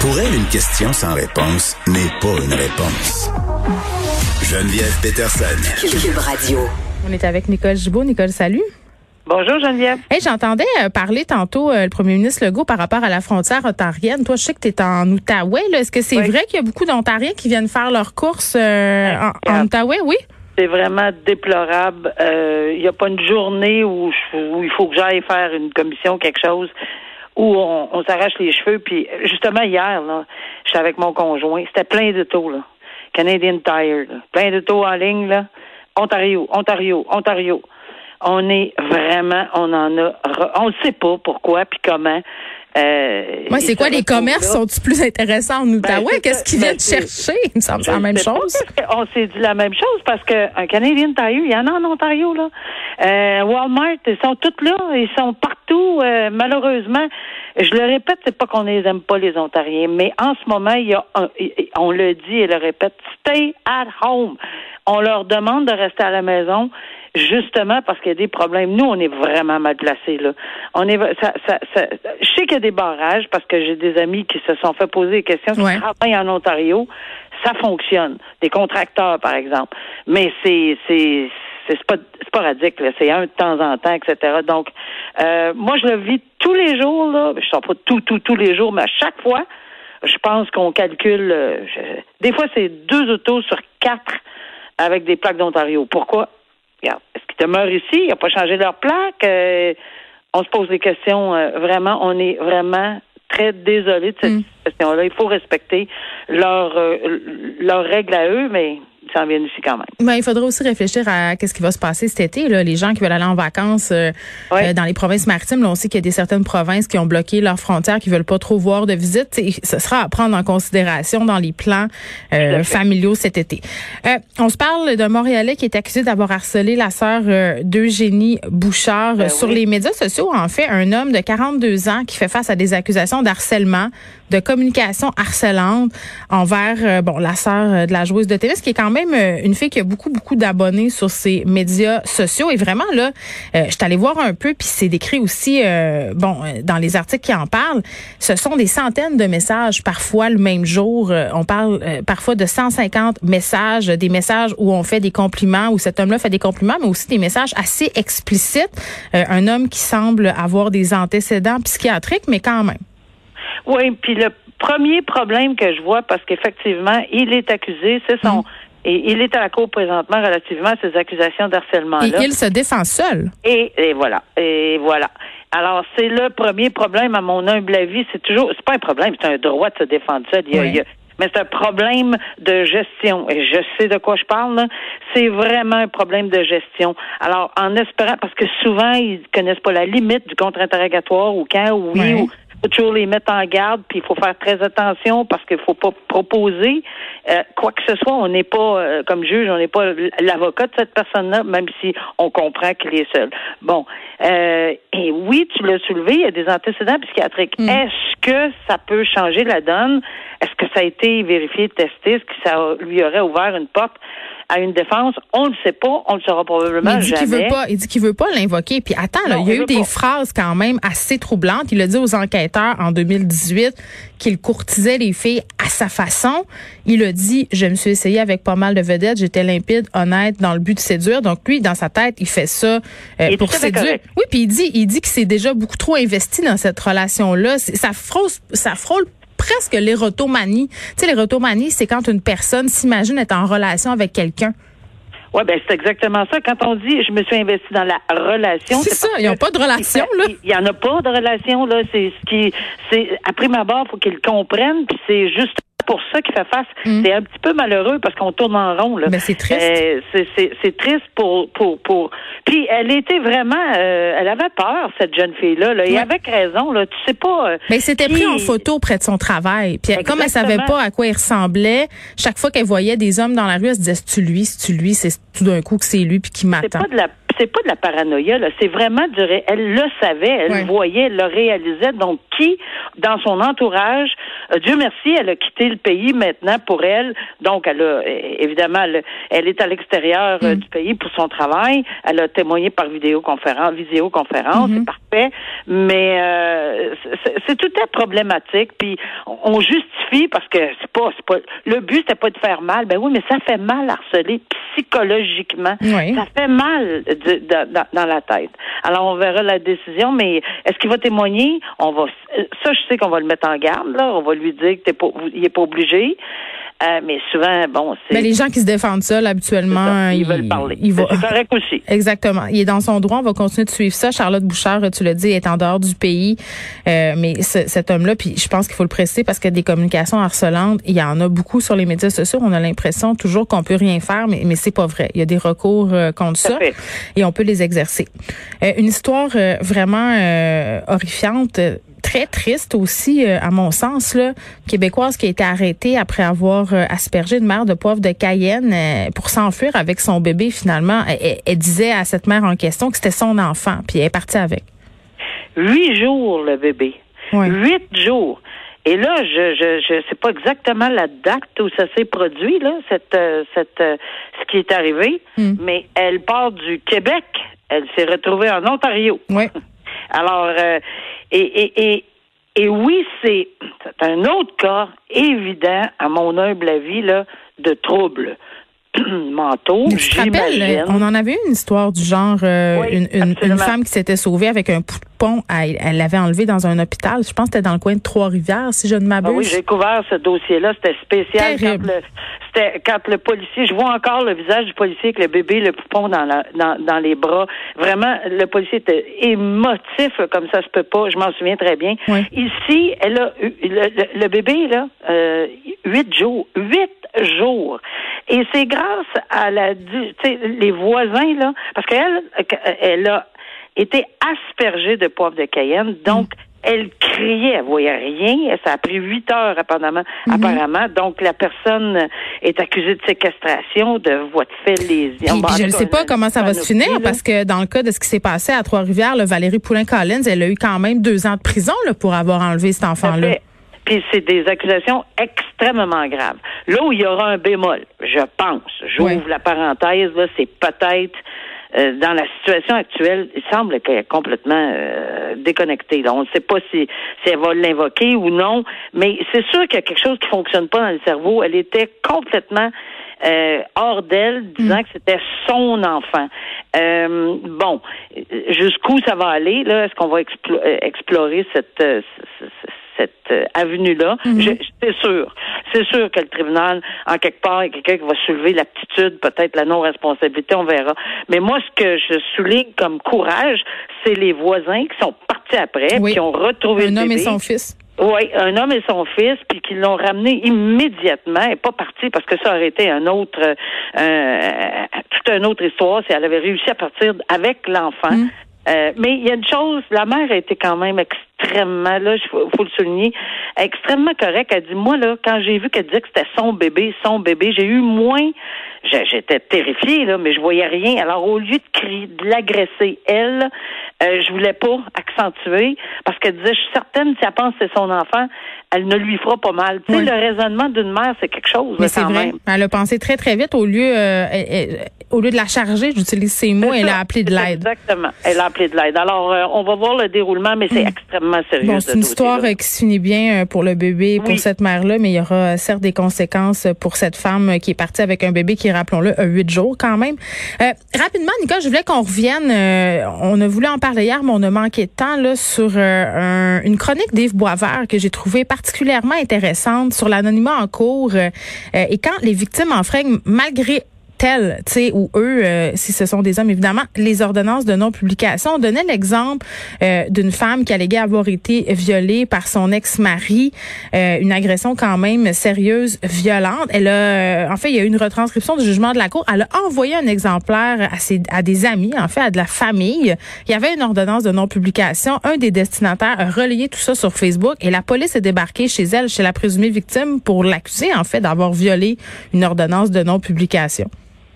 Pour elle, une question sans réponse n'est pas une réponse. Geneviève Peterson. Cube Radio. On est avec Nicole Gibault. Nicole, salut. Bonjour Geneviève. Hey, j'entendais euh, parler tantôt euh, le premier ministre Legault par rapport à la frontière ontarienne. Toi, je sais que tu es en Outaouais. Est-ce que c'est Oui. vrai qu'il y a beaucoup d'Ontariens qui viennent faire leurs courses euh, en, en Outaouais? Oui. C'est vraiment déplorable. Euh, Il n'y a pas une journée où, je- où il faut que j'aille faire une commission, quelque chose, où on, s'arrache les cheveux. Puis justement hier, là, j'étais avec mon conjoint. C'était plein de taux, là. Canadian Tire, là. plein de taux en ligne, là. Ontario, Ontario, Ontario. On est vraiment, on en a, on ne sait pas pourquoi puis comment. Euh, Moi, c'est quoi les commerces sont-ils plus intéressants en Outaouais? c'est Qu'est-ce qu'ils Ben, viennent chercher? Il me semble que c'est la Je même chose. qu'on s'est dit la même chose parce qu'un Canadian Tire, il y en a en Ontario, là. Euh, Walmart, ils sont tous là, ils sont partout, euh, malheureusement. Je le répète, c'est pas qu'on les aime pas, les Ontariens, mais en ce moment, il y a un- on le dit et le répète, stay at home. On leur demande de rester à la maison, justement parce qu'il y a des problèmes. Nous, on est vraiment mal placés, là. On est, ça, ça, ça- je sais qu'il y a des barrages parce que j'ai des amis qui se sont fait poser des questions, qui Ouais. travaillent en Ontario. Ça fonctionne. Des contracteurs, par exemple. Mais c'est, c'est, c'est pas sporadique, là. C'est un de temps en temps, etc. Donc, euh, moi, je le vis tous les jours, là. Je sors pas tout, tout, tous les jours, mais à chaque fois, je pense qu'on calcule, euh, je- des fois, c'est deux autos sur quatre avec des plaques d'Ontario. Pourquoi? Regarde, est-ce qu'ils demeurent ici? Ils n'ont pas changé leur plaque? Euh, on se pose des questions. euh, vraiment, on est vraiment très désolé de cette Mm. situation-là. Il faut respecter leurs euh, leurs règles à eux, mais s'en viennent ici quand même. Ben, il faudra aussi réfléchir à qu'est-ce qui va se passer cet été. Là. Les gens qui veulent aller en vacances euh, Ouais. euh, dans les provinces maritimes, là, on sait qu'il y a des certaines provinces qui ont bloqué leurs frontières, qui veulent pas trop voir de visite. T'sais, Ce sera à prendre en considération dans les plans euh, familiaux cet été. Euh, on se parle d'un Montréalais qui est accusé d'avoir harcelé la sœur euh, d'Eugénie Bouchard Ben sur oui. les médias sociaux. En fait, un homme de 42 ans qui fait face à des accusations d'harcèlement, de communication harcelante envers euh, bon la sœur de la joueuse de tennis, qui est quand même euh, une fille qui a beaucoup beaucoup d'abonnés sur ses médias sociaux. Et vraiment là, euh, je suis allée voir un peu, puis c'est décrit aussi euh, bon dans les articles qui en parlent. Ce sont des centaines de messages parfois le même jour. On parle euh, parfois de 150 messages, des messages où on fait des compliments, où cet homme-là fait des compliments, mais aussi des messages assez explicites. Un homme qui semble avoir des antécédents psychiatriques, mais quand même. Oui, puis le premier problème que je vois, parce qu'effectivement, il est accusé, c'est son. Et il est à la cour présentement relativement à ces accusations Et d'harcèlement-là. il se défend seul. Et, et voilà. Et voilà. Alors, c'est le premier problème, à mon humble avis. C'est toujours, c'est pas un problème, c'est un droit de se défendre seul. Il y a- Oui. il y a- mais c'est un problème de gestion. Et je sais de quoi je parle. C'est vraiment un problème de gestion. Alors, en espérant, parce que souvent, ils connaissent pas la limite du contre-interrogatoire ou quand, ou oui, Ouais. ou toujours les mettre en garde, puis il faut faire très attention parce qu'il faut pas proposer euh, quoi que ce soit. On n'est pas, euh, comme juge, on n'est pas l'avocat de cette personne-là, même si on comprend qu'il est seul. Bon, euh, et oui, tu l'as soulevé, il y a des antécédents psychiatriques. Mm. Est-ce que ça peut changer la donne? Est-ce que ça a été vérifié, testé? Est-ce que ça lui aurait ouvert une porte? À une défense? On ne le sait pas, on ne le saura probablement il dit qu'il jamais. veut pas, il dit qu'il veut pas l'invoquer. Puis attends, là, Non, il y a il eu des pas. phrases quand même assez troublantes. Il a dit aux enquêteurs en 2018 qu'il courtisait les filles à sa façon. Il a dit, je me suis essayé avec pas mal de vedettes, j'étais limpide, honnête, dans le but de séduire. Donc lui, dans sa tête, il fait ça euh, Il pour séduire. correct. Oui, puis il dit, il dit qu'il s'est déjà beaucoup trop investi dans cette relation-là. Ça frôle, ça frôle presque l'érotomanie. Tu sais, l'érotomanie, c'est quand une personne s'imagine être en relation avec quelqu'un. Oui, ben c'est exactement ça. Quand on dit je me suis investi dans la relation, C'est ça, ils n'ont pas de relation, là. Il y en a pas de relation là. C'est ce qui, c'est après ma barre, faut qu'ils le comprennent. Puis c'est juste pour ça qu'il fait face. Mm. C'est un petit peu malheureux parce qu'on tourne en rond là. Ben, c'est triste. Euh, c'est, triste pour pour pour. Puis elle était vraiment, euh, elle avait peur cette jeune fille là. là et Ouais. avec raison là. Tu sais pas. euh, Mais c'était qui- pris en photo près de son travail. Puis comme elle savait pas à quoi il ressemblait, chaque fois qu'elle voyait des hommes dans la rue, elle se disait c'est-tu lui, c'est-tu lui, c'est tout d'un coup que c'est lui puis qui m'attend. c'est pas de la paranoïa là, c'est vraiment du ré- elle le savait, elle Ouais. le voyait, elle le réalisait donc qui dans son entourage Dieu merci, elle a quitté le pays maintenant pour elle. Donc, elle a évidemment, elle, est à l'extérieur mm. du pays pour son travail. Elle a témoigné par vidéoconférence, visioconférence, mm-hmm. c'est parfait. Mais c'est tout à problématique. Puis on justifie parce que c'est pas, pas le but c'était pas de faire mal. Ben oui, mais ça fait mal harceler psychologiquement. Ça fait mal dans, la tête. Alors on verra la décision, mais est-ce qu'il va témoigner? On va. Ça, je sais qu'on va le mettre en garde. Là, on va lui dire qu'il n'est pas obligé. Euh, mais souvent, bon, c'est. Mais les gens qui se défendent ça, habituellement, ils, veulent parler. C'est correct aussi. Exactement. Il est dans son droit. On va continuer de suivre ça. Charlotte Bouchard, tu l'as dit, est en dehors du pays. Euh, mais cet homme-là, puis je pense qu'il faut le préciser parce que des communications harcelantes, il y en a beaucoup sur les médias sociaux. On a l'impression toujours qu'on peut rien faire, mais mais c'est pas vrai. Il y a des recours euh, contre ça, et on peut les exercer. une histoire vraiment horrifiante très triste aussi, euh, à mon sens, là, québécoise qui a été arrêtée après avoir euh, aspergé une mère de poivre de Cayenne euh, pour s'enfuir avec son bébé. Finalement, elle, disait à cette mère en question que c'était son enfant, puis elle est partie avec. Huit jours, le bébé. Huit jours. Et là, je je je sais pas exactement la date où ça s'est produit là, cette cette ce qui est arrivé, hmm. mais elle part du Québec, elle s'est retrouvée en Ontario. Oui. Alors et, et, et, et oui, c'est un autre cas évident, à mon humble avis, là, de trouble mentaux. Euh, on en avait une histoire du genre, euh, une, une, femme qui s'était sauvée avec un poupon, elle l'avait enlevé dans un hôpital. Je pense que c'était dans le coin de Trois-Rivières, si je ne m'abuse. Ah oui, j'ai couvert ce dossier-là. C'était spécial. Quand le, c'était quand le policier, je vois encore le visage du policier avec le bébé, le poupon dans, la, dans, dans les bras. Vraiment, le policier était émotif comme ça se peut pas. Je m'en souviens très bien. Ici, elle a le, le, bébé là, euh, huit jours, huit jours. Et c'est grâce à la, les voisins, là, parce qu'elle, elle a été aspergée de poivre de Cayenne, donc elle criait, elle voyait rien. Ça a pris huit heures apparemment. Mhm. apparemment. Donc la personne est accusée de séquestration, de voie de fait lésion. je ne sais pas comment ça va se finir parce que dans le cas de ce qui s'est passé à Trois-Rivières, Valérie Poulin-Collins, elle a eu quand même deux ans de prison là, pour avoir enlevé cet enfant-là. Puis c'est des accusations extrêmement graves. Là où il y aura un bémol, je pense, j'ouvre la parenthèse, là, c'est peut-être euh, dans la situation actuelle, il semble qu'elle est complètement euh, déconnectée. on ne sait pas si, si elle va l'invoquer ou non, mais c'est sûr qu'il y a quelque chose qui fonctionne pas dans le cerveau. Elle était complètement euh, hors d'elle, disant mm. que c'était son enfant. bon, jusqu'où ça va aller là? Est-ce qu'on va explorer cette cette euh, avenue-là. Mhm. C'est sûr. C'est sûr que le tribunal, en quelque part, il y a quelqu'un qui va soulever l'aptitude, peut-être la non-responsabilité, on verra. Mais moi, ce que je souligne comme courage, c'est les voisins qui sont partis après, qui ont retrouvé un homme et son fils. Oui, un homme et son fils, puis qui l'ont ramené immédiatement, et pas parti parce que ça aurait été un autre, euh, toute une autre histoire si elle avait réussi à partir avec l'enfant. Mhm. Euh, mais il y a une chose, la mère a été quand même extrêmement, là, il faut, le souligner, extrêmement correcte. Elle dit, moi, là, quand j'ai vu qu'elle disait que c'était son bébé, son bébé, j'ai eu moins, j'étais terrifiée, là, mais je voyais rien. Alors, au lieu de crier, de l'agresser, elle, euh, je voulais pas accentuer parce qu'elle disait, je suis certaine, si elle pense que c'est son enfant, elle ne lui fera pas mal. Tu sais, le raisonnement d'une mère, c'est quelque chose, mais c'est vrai. Elle a pensé très, très vite au lieu, euh, au lieu de la charger, j'utilise ces mots, elle a appelé de l'aide. Exactement. Elle a appelé de l'aide. Alors, euh, on va voir le déroulement, mais c'est mm. extrêmement sérieux. Bon, c'est une histoire qui se finit bien euh, pour le bébé pour cette mère-là, mais il y aura euh, certes des conséquences pour cette femme qui est partie avec un bébé qui, rappelons-le, huit jours quand même. rapidement, Nicole, je voulais qu'on revienne. on a voulu en parler hier, mais on a manqué de temps là sur une chronique d'Yves Boisvert que j'ai trouvée particulièrement intéressante sur l'anonymat en cours et quand les victimes enfreignent malgré tel, tu sais, ou eux, euh, si ce sont des hommes, évidemment, les ordonnances de non-publication. On donnait l'exemple euh, d'une femme qui alléguait avoir été violée par son ex-mari, euh, une agression quand même sérieuse, violente. Elle a, en fait, il y a eu une retranscription du jugement de la cour. Elle a envoyé un exemplaire à, ses, à des amis, en fait, à de la famille. Il y avait une ordonnance de non-publication. Un des destinataires a relayé tout ça sur Facebook et la police est débarquée chez elle, chez la présumée victime, pour l'accuser, en fait, d'avoir violé une ordonnance de non-publication.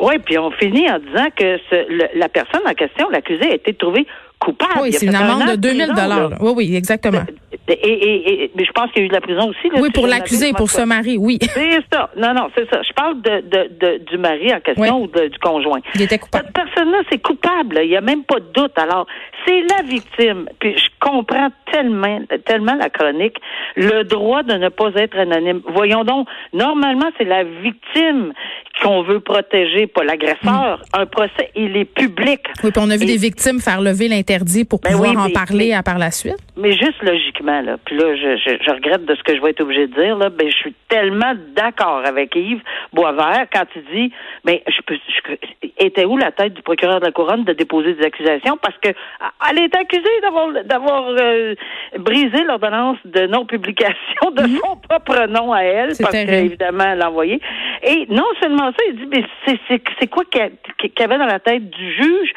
Oui, puis on finit en disant que ce, la personne en question, l'accusé, a été trouvée coupable. Oui, c'est une un amende an de 2000 prison, là. dollars. Oui, oui, exactement. Et, et, et- mais je pense qu'il y a eu de la prison aussi. Là, Oui, pour m'abuse, pour ce mari, oui. C'est ça. Non, non, c'est ça. Je parle de, de, de- du mari en question Oui. ou de- du conjoint. Il était coupable. Cette personne-là, c'est coupable. là. Il n'y a même pas de doute. Alors, c'est la victime. Puis je comprends tellement, tellement la chronique. Le droit de ne pas être anonyme. Voyons donc, normalement, c'est la victime qu'on veut protéger, pas l'agresseur. Un procès, il est public. Oui, puis on a vu Et- des victimes faire lever l'interdit pour Ben pouvoir oui, en mais- parler mais- à par la suite. Mais juste logiquement, là, puis là, je, je, je regrette de ce que je vais être obligé de dire, là, ben, je suis tellement d'accord avec Yves Boisvert quand il dit, ben, je peux, je- était où la tête du procureur de la Couronne de déposer des accusations? Parce que elle est accusée d'avoir, d'avoir euh, brisé l'ordonnance de non-publication de son propre nom à elle parce qu'évidemment, elle l'a envoyé. Et non seulement ça, il dit, mais c'est, c'est, c'est quoi qu'il y avait dans la tête du juge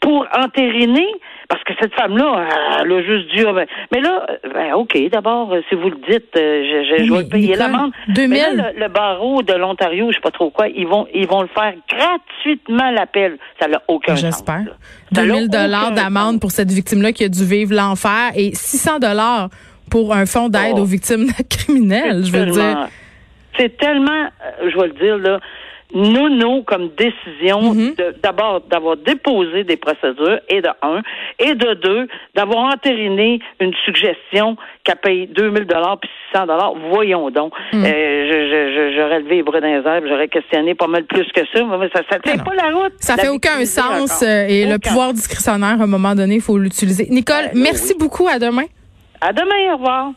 pour entériner? Parce que cette femme-là, elle a juste dit, ah ben, mais là, ben, OK, d'abord, euh, si vous le dites, euh, je, je, je Mais vais payer l'amende. 2000. Mais là, le, le barreau de l'Ontario, je sais pas trop quoi, ils vont, ils vont le faire gratuitement l'appel. Ça n'a aucun sens. J'espère. là. Ça n'a 2000 dollars d'amende pour cette victime-là qui a dû vivre l'enfer et 600 dollars pour un fonds d'aide Oh. aux victimes criminelles, je veux dire. C'est tellement, euh, je vais le dire, là, nono comme décision Mhm. d'abord d'avoir déposé des procédures et de un et de deux d'avoir entériné une suggestion qu'elle paye 2000 dollars puis 600 dollars voyons donc Mhm. Euh, j'aurais levé les bras dans les airs j'aurais questionné pas mal plus que ça mais ça ça tient pas la route Ça La fait aucun sens encore. euh, et le pouvoir discrétionnaire, à un moment donné, il faut l'utiliser. Nicole, Ben, merci oui. beaucoup. À demain. à demain au revoir